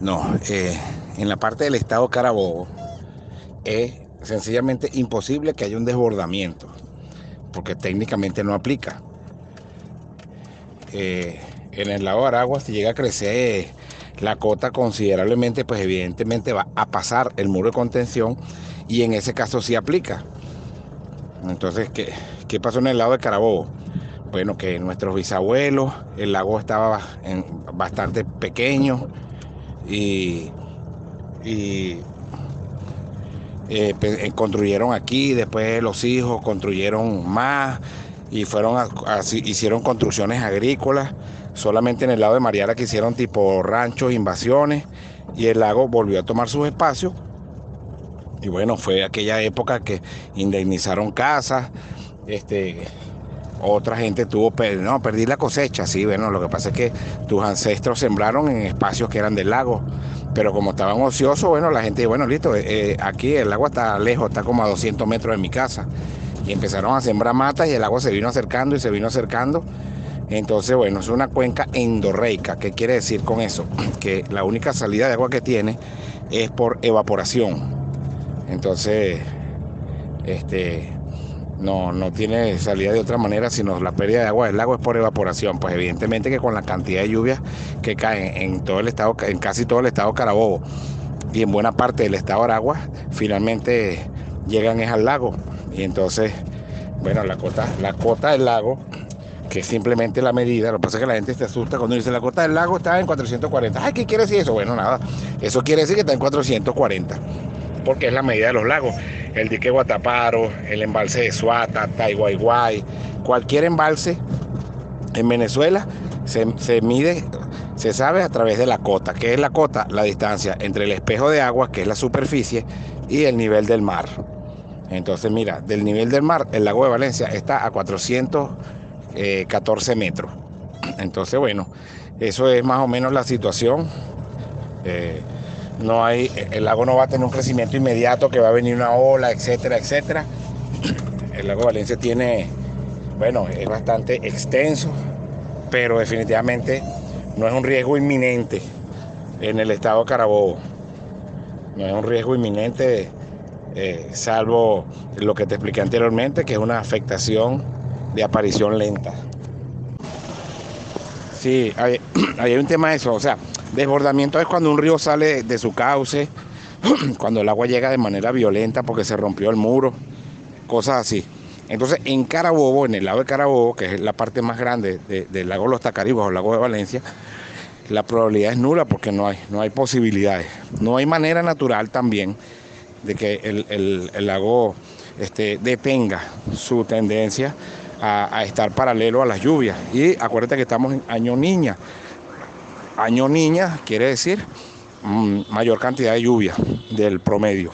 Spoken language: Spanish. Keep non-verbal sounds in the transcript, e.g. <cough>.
No, eh, en la parte del estado Carabobo es sencillamente imposible que haya un desbordamiento, porque técnicamente no aplica. Eh, en el lago Aragua, si llega a crecer la cota considerablemente, pues evidentemente va a pasar el muro de contención y en ese caso sí aplica. Entonces, ¿qué, qué pasó en el lado de Carabobo? Bueno, que nuestros bisabuelos, el lago estaba bastante pequeño, y, eh, eh, construyeron aquí, después los hijos construyeron más y fueron así, hicieron construcciones agrícolas. Solamente en el lado de Mariara que hicieron tipo ranchos, invasiones y el lago volvió a tomar sus espacios. Y bueno, fue aquella época que indemnizaron casas, este, otra gente tuvo, no, perdí la cosecha, sí, bueno, lo que pasa es que tus ancestros sembraron en espacios que eran del lago, pero como estaban ociosos, bueno, la gente, bueno, listo, eh, eh, aquí el agua está lejos, está como a 200 metros de mi casa, y empezaron a sembrar matas y el agua se vino acercando y se vino acercando. Entonces, bueno, es una cuenca endorreica. ¿Qué quiere decir con eso? <clears throat> Que la única salida de agua que tiene es por evaporación. Entonces, este, no, no tiene salida de otra manera, sino la pérdida de agua del lago es por evaporación. Pues evidentemente que con la cantidad de lluvias que caen en todo el estado, en casi todo el estado Carabobo y en buena parte del estado Aragua, finalmente llegan es al lago. Y entonces, bueno, la cota, la cota del lago, que es simplemente la medida, lo que pasa es que la gente se asusta cuando dice la cota del lago está en 440. Ay, ¿qué quiere decir eso? Bueno, nada, eso quiere decir que está en 440 porque es la medida de los lagos. El dique Guataparo, el embalse de Suata, Taiguayguay, cualquier embalse en Venezuela se, mide, se sabe a través de la cota. ¿Qué es la cota? La distancia entre el espejo de agua, que es la superficie, y el nivel del mar. Entonces, mira, del nivel del mar, el lago de Valencia está a 414 metros. Entonces, bueno, eso es más o menos la situación. Eh, no hay, el lago no va a tener un crecimiento inmediato, que va a venir una ola, etcétera, etcétera. El lago Valencia tiene, bueno, es bastante extenso, pero definitivamente no es un riesgo inminente en el estado de Carabobo. No es un riesgo inminente, eh, salvo lo que te expliqué anteriormente, que es una afectación de aparición lenta. Sí, hay, <clears throat> hay un tema de eso, o sea, Desbordamiento es cuando un río sale de su cauce, <clears throat> cuando el agua llega de manera violenta porque se rompió el muro, cosas así. Entonces, en Carabobo, en el lago de Carabobo, que es la parte más grande del lago Los Tacaribos o lago de Valencia, la probabilidad es nula porque no hay, no hay posibilidades. No hay manera natural también de que el, lago este, detenga su tendencia a, a, estar paralelo a las lluvias. Y acuérdate que estamos en año niña. Año niña quiere decir mm, mayor cantidad de lluvia del promedio.